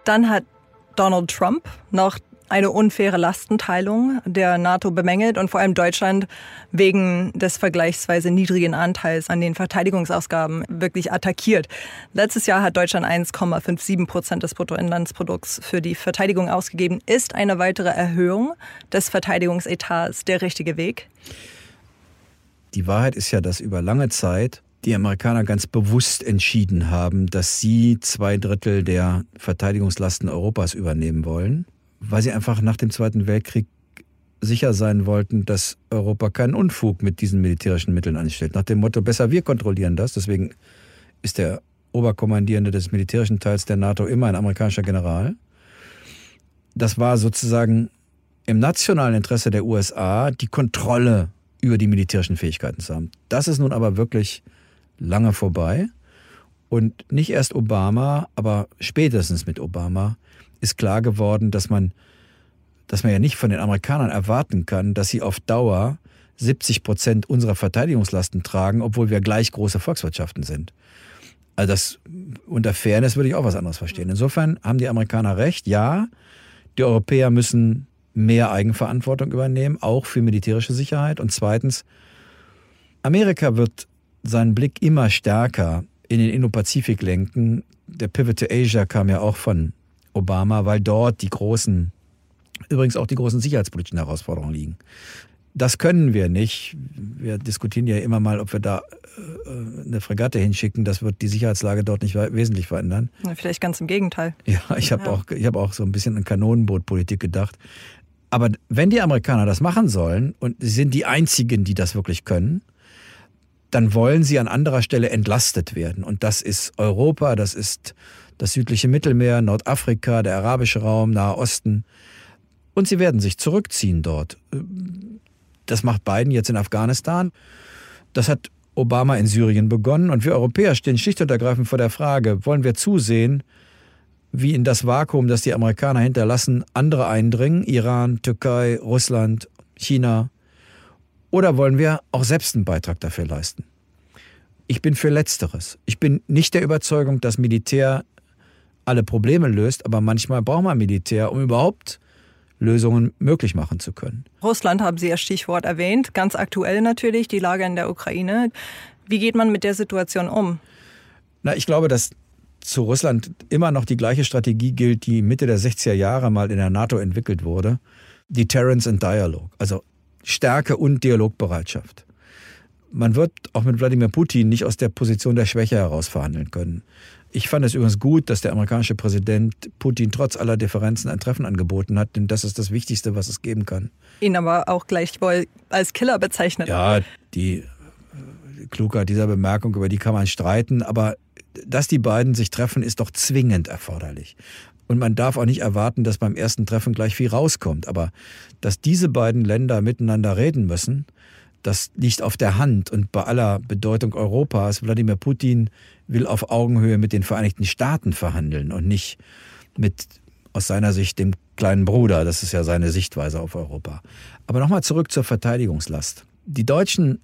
Dann hat Donald Trump noch eine unfaire Lastenteilung der NATO bemängelt und vor allem Deutschland wegen des vergleichsweise niedrigen Anteils an den Verteidigungsausgaben wirklich attackiert. Letztes Jahr hat Deutschland 1,57 Prozent des Bruttoinlandsprodukts für die Verteidigung ausgegeben. Ist eine weitere Erhöhung des Verteidigungsetats der richtige Weg? Die Wahrheit ist ja, dass über lange Zeit die Amerikaner ganz bewusst entschieden haben, dass sie zwei Drittel der Verteidigungslasten Europas übernehmen wollen weil sie einfach nach dem Zweiten Weltkrieg sicher sein wollten, dass Europa keinen Unfug mit diesen militärischen Mitteln anstellt. Nach dem Motto, besser wir kontrollieren das. Deswegen ist der Oberkommandierende des militärischen Teils der NATO immer ein amerikanischer General. Das war sozusagen im nationalen Interesse der USA, die Kontrolle über die militärischen Fähigkeiten zu haben. Das ist nun aber wirklich lange vorbei. Und nicht erst Obama, aber spätestens mit Obama ist klar geworden, dass man, dass man ja nicht von den Amerikanern erwarten kann, dass sie auf Dauer 70 Prozent unserer Verteidigungslasten tragen, obwohl wir gleich große Volkswirtschaften sind. Also das, unter Fairness würde ich auch was anderes verstehen. Insofern haben die Amerikaner recht. Ja, die Europäer müssen mehr Eigenverantwortung übernehmen, auch für militärische Sicherheit. Und zweitens, Amerika wird seinen Blick immer stärker in den Indo-Pazifik lenken. Der Pivot to Asia kam ja auch von Obama, weil dort die großen, übrigens auch die großen sicherheitspolitischen Herausforderungen liegen. Das können wir nicht. Wir diskutieren ja immer mal, ob wir da äh, eine Fregatte hinschicken. Das wird die Sicherheitslage dort nicht wesentlich verändern. Vielleicht ganz im Gegenteil. Ja, ich habe ja. auch, hab auch so ein bisschen an Kanonenbootpolitik gedacht. Aber wenn die Amerikaner das machen sollen, und sie sind die Einzigen, die das wirklich können, dann wollen sie an anderer Stelle entlastet werden. Und das ist Europa, das ist das südliche Mittelmeer, Nordafrika, der arabische Raum, Nahe Osten. Und sie werden sich zurückziehen dort. Das macht Biden jetzt in Afghanistan. Das hat Obama in Syrien begonnen. Und wir Europäer stehen schlicht und ergreifend vor der Frage, wollen wir zusehen, wie in das Vakuum, das die Amerikaner hinterlassen, andere eindringen, Iran, Türkei, Russland, China, oder wollen wir auch selbst einen Beitrag dafür leisten? Ich bin für Letzteres. Ich bin nicht der Überzeugung, dass Militär alle Probleme löst, aber manchmal braucht man Militär, um überhaupt Lösungen möglich machen zu können. Russland haben Sie ja Stichwort erwähnt, ganz aktuell natürlich, die Lage in der Ukraine. Wie geht man mit der Situation um? Na, ich glaube, dass zu Russland immer noch die gleiche Strategie gilt, die Mitte der 60er Jahre mal in der NATO entwickelt wurde. Deterrence and Dialogue, also Stärke und Dialogbereitschaft. Man wird auch mit Wladimir Putin nicht aus der Position der Schwäche heraus verhandeln können. Ich fand es übrigens gut, dass der amerikanische Präsident Putin trotz aller Differenzen ein Treffen angeboten hat, denn das ist das Wichtigste, was es geben kann. Ihn aber auch gleichwohl als Killer bezeichnet. Ja, die Klugheit dieser Bemerkung, über die kann man streiten, aber dass die beiden sich treffen, ist doch zwingend erforderlich. Und man darf auch nicht erwarten, dass beim ersten Treffen gleich viel rauskommt. Aber dass diese beiden Länder miteinander reden müssen, das liegt auf der Hand. Und bei aller Bedeutung Europas, Wladimir Putin will auf Augenhöhe mit den Vereinigten Staaten verhandeln und nicht mit aus seiner Sicht dem kleinen Bruder. Das ist ja seine Sichtweise auf Europa. Aber nochmal zurück zur Verteidigungslast. Die Deutschen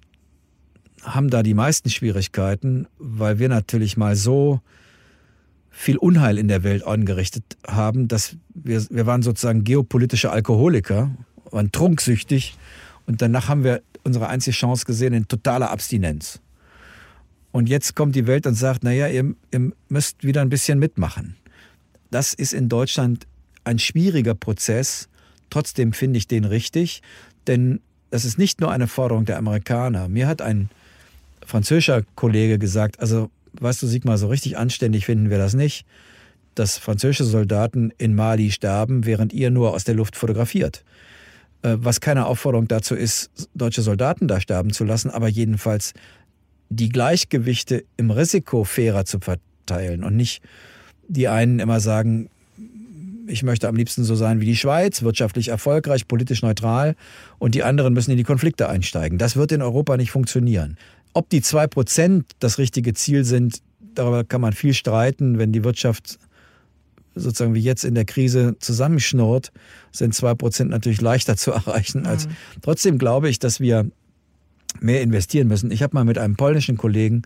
haben da die meisten Schwierigkeiten, weil wir natürlich mal so viel Unheil in der Welt angerichtet haben, dass wir, wir waren sozusagen geopolitische Alkoholiker, waren trunksüchtig und danach haben wir unsere einzige Chance gesehen in totaler Abstinenz. Und jetzt kommt die Welt und sagt, naja, ihr, ihr müsst wieder ein bisschen mitmachen. Das ist in Deutschland ein schwieriger Prozess. Trotzdem finde ich den richtig, denn das ist nicht nur eine Forderung der Amerikaner. Mir hat ein französischer Kollege gesagt, also weißt du, Sigmar, so richtig anständig finden wir das nicht, dass französische Soldaten in Mali sterben, während ihr nur aus der Luft fotografiert. Äh, was keine Aufforderung dazu ist, deutsche Soldaten da sterben zu lassen, aber jedenfalls die Gleichgewichte im Risiko fairer zu verteilen und nicht die einen immer sagen, ich möchte am liebsten so sein wie die Schweiz, wirtschaftlich erfolgreich, politisch neutral und die anderen müssen in die Konflikte einsteigen. Das wird in Europa nicht funktionieren. Ob die zwei Prozent das richtige Ziel sind, darüber kann man viel streiten. Wenn die Wirtschaft sozusagen wie jetzt in der Krise zusammenschnurrt, sind zwei Prozent natürlich leichter zu erreichen. Als mhm. Trotzdem glaube ich, dass wir mehr investieren müssen. Ich habe mal mit einem polnischen Kollegen,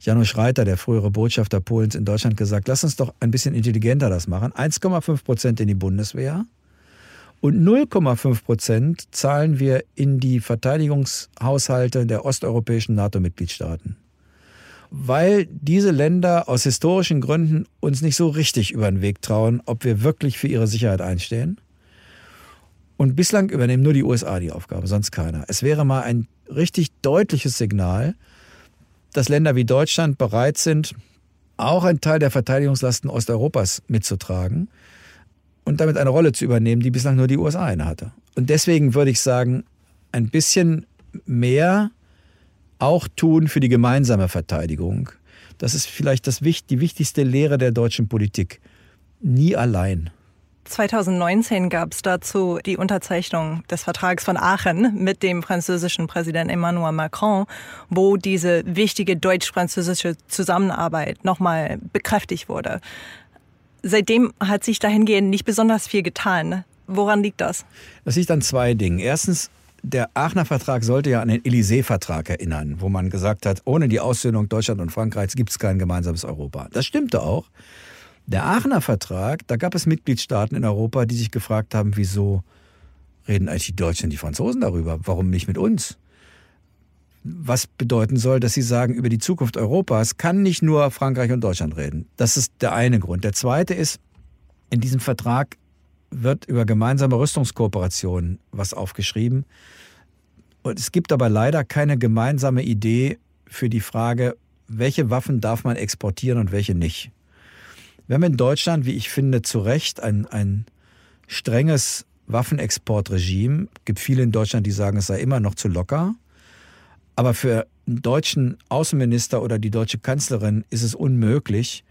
Janusz Reiter, der frühere Botschafter Polens in Deutschland, gesagt, lass uns doch ein bisschen intelligenter das machen. 1,5 Prozent in die Bundeswehr und 0,5 Prozent zahlen wir in die Verteidigungshaushalte der osteuropäischen NATO-Mitgliedstaaten weil diese Länder aus historischen Gründen uns nicht so richtig über den Weg trauen, ob wir wirklich für ihre Sicherheit einstehen. Und bislang übernehmen nur die USA die Aufgabe, sonst keiner. Es wäre mal ein richtig deutliches Signal, dass Länder wie Deutschland bereit sind, auch einen Teil der Verteidigungslasten Osteuropas mitzutragen und damit eine Rolle zu übernehmen, die bislang nur die USA innehatte. Und deswegen würde ich sagen, ein bisschen mehr auch tun für die gemeinsame Verteidigung. Das ist vielleicht das, die wichtigste Lehre der deutschen Politik. Nie allein. 2019 gab es dazu die Unterzeichnung des Vertrags von Aachen mit dem französischen Präsidenten Emmanuel Macron, wo diese wichtige deutsch-französische Zusammenarbeit nochmal bekräftigt wurde. Seitdem hat sich dahingehend nicht besonders viel getan. Woran liegt das? Das liegt an zwei Dingen. Erstens der Aachener Vertrag sollte ja an den Élysée-Vertrag erinnern, wo man gesagt hat, ohne die Aussöhnung Deutschland und Frankreichs gibt es kein gemeinsames Europa. Das stimmte auch. Der Aachener Vertrag, da gab es Mitgliedstaaten in Europa, die sich gefragt haben, wieso reden eigentlich die Deutschen und die Franzosen darüber? Warum nicht mit uns? Was bedeuten soll, dass sie sagen, über die Zukunft Europas kann nicht nur Frankreich und Deutschland reden. Das ist der eine Grund. Der zweite ist, in diesem Vertrag wird über gemeinsame Rüstungskooperation was aufgeschrieben. Und es gibt aber leider keine gemeinsame Idee für die Frage, welche Waffen darf man exportieren und welche nicht. Wir haben in Deutschland, wie ich finde, zu Recht ein, ein strenges Waffenexportregime. Es gibt viele in Deutschland, die sagen, es sei immer noch zu locker. Aber für einen deutschen Außenminister oder die deutsche Kanzlerin ist es unmöglich,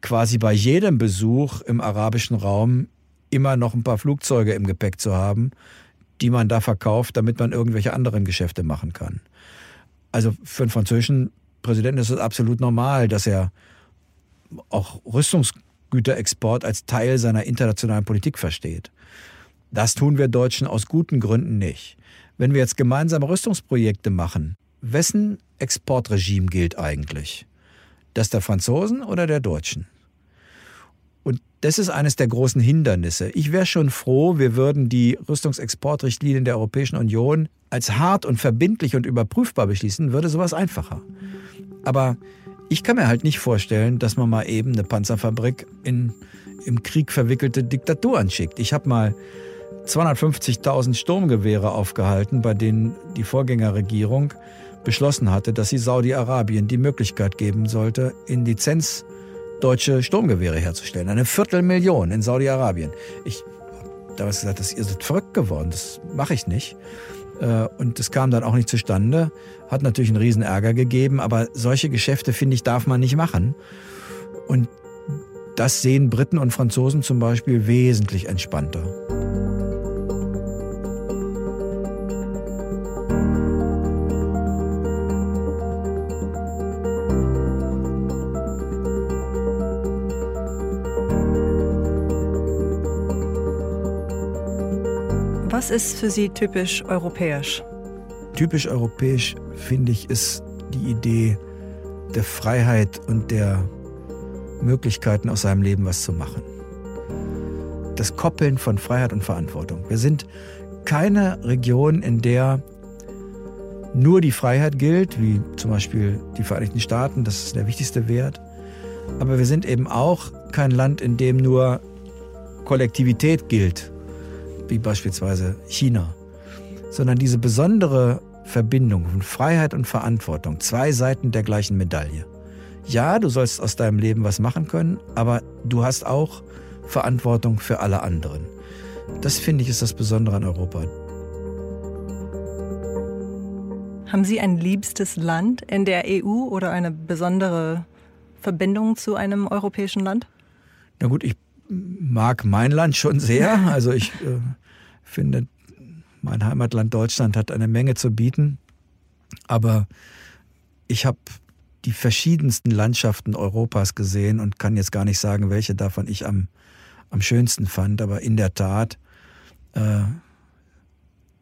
quasi bei jedem Besuch im arabischen Raum immer noch ein paar Flugzeuge im Gepäck zu haben, die man da verkauft, damit man irgendwelche anderen Geschäfte machen kann. Also für einen französischen Präsidenten ist es absolut normal, dass er auch Rüstungsgüterexport als Teil seiner internationalen Politik versteht. Das tun wir Deutschen aus guten Gründen nicht. Wenn wir jetzt gemeinsame Rüstungsprojekte machen, wessen Exportregime gilt eigentlich? Das der Franzosen oder der Deutschen? Und das ist eines der großen Hindernisse. Ich wäre schon froh, wir würden die Rüstungsexportrichtlinien der Europäischen Union als hart und verbindlich und überprüfbar beschließen, würde sowas einfacher. Aber ich kann mir halt nicht vorstellen, dass man mal eben eine Panzerfabrik in im Krieg verwickelte Diktatur anschickt. Ich habe mal 250.000 Sturmgewehre aufgehalten, bei denen die Vorgängerregierung beschlossen hatte, dass sie Saudi-Arabien die Möglichkeit geben sollte, in Lizenz deutsche Sturmgewehre herzustellen. Eine Viertelmillion in Saudi-Arabien. Ich habe damals gesagt, dass ihr seid verrückt geworden. Das mache ich nicht. Äh, und das kam dann auch nicht zustande. Hat natürlich einen riesen Ärger gegeben, aber solche Geschäfte, finde ich, darf man nicht machen. Und das sehen Briten und Franzosen zum Beispiel wesentlich entspannter. Was ist für Sie typisch europäisch? Typisch europäisch, finde ich, ist die Idee der Freiheit und der Möglichkeiten aus seinem Leben was zu machen. Das Koppeln von Freiheit und Verantwortung. Wir sind keine Region, in der nur die Freiheit gilt, wie zum Beispiel die Vereinigten Staaten, das ist der wichtigste Wert. Aber wir sind eben auch kein Land, in dem nur Kollektivität gilt, wie beispielsweise China, sondern diese besondere Verbindung von Freiheit und Verantwortung, zwei Seiten der gleichen Medaille. Ja, du sollst aus deinem Leben was machen können, aber du hast auch Verantwortung für alle anderen. Das finde ich ist das Besondere an Europa. Haben Sie ein liebstes Land in der EU oder eine besondere Verbindung zu einem europäischen Land? Na gut, ich mag mein Land schon sehr. Also ich äh, finde, mein Heimatland Deutschland hat eine Menge zu bieten. Aber ich habe die verschiedensten Landschaften Europas gesehen und kann jetzt gar nicht sagen, welche davon ich am, am schönsten fand. Aber in der Tat, äh,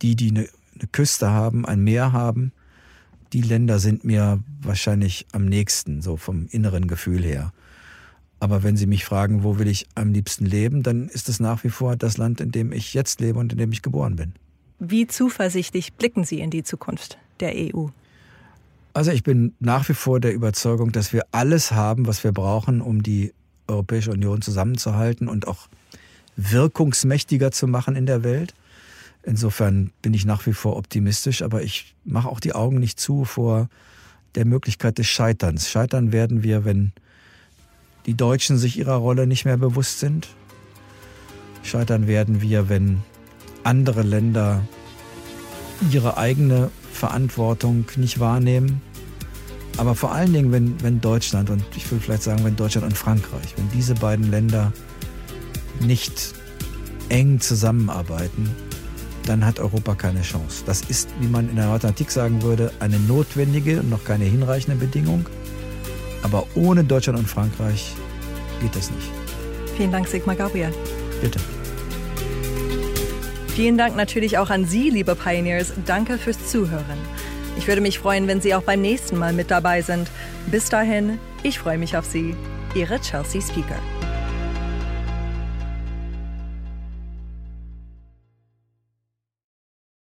die, die eine, eine Küste haben, ein Meer haben, die Länder sind mir wahrscheinlich am nächsten, so vom inneren Gefühl her. Aber wenn Sie mich fragen, wo will ich am liebsten leben, dann ist es nach wie vor das Land, in dem ich jetzt lebe und in dem ich geboren bin. Wie zuversichtlich blicken Sie in die Zukunft der EU? Also ich bin nach wie vor der Überzeugung, dass wir alles haben, was wir brauchen, um die Europäische Union zusammenzuhalten und auch wirkungsmächtiger zu machen in der Welt. Insofern bin ich nach wie vor optimistisch, aber ich mache auch die Augen nicht zu vor der Möglichkeit des Scheiterns. Scheitern werden wir, wenn die Deutschen sich ihrer Rolle nicht mehr bewusst sind. Scheitern werden wir, wenn andere Länder ihre eigene Verantwortung nicht wahrnehmen. Aber vor allen Dingen, wenn, wenn Deutschland und ich will vielleicht sagen, wenn Deutschland und Frankreich, wenn diese beiden Länder nicht eng zusammenarbeiten, dann hat Europa keine Chance. Das ist, wie man in der Mathematik sagen würde, eine notwendige und noch keine hinreichende Bedingung. Aber ohne Deutschland und Frankreich geht das nicht. Vielen Dank, Sigmar Gabriel. Bitte. Vielen Dank natürlich auch an Sie, liebe Pioneers. Danke fürs Zuhören. Ich würde mich freuen, wenn Sie auch beim nächsten Mal mit dabei sind. Bis dahin, ich freue mich auf Sie. Ihre Chelsea Speaker.